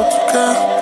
Girl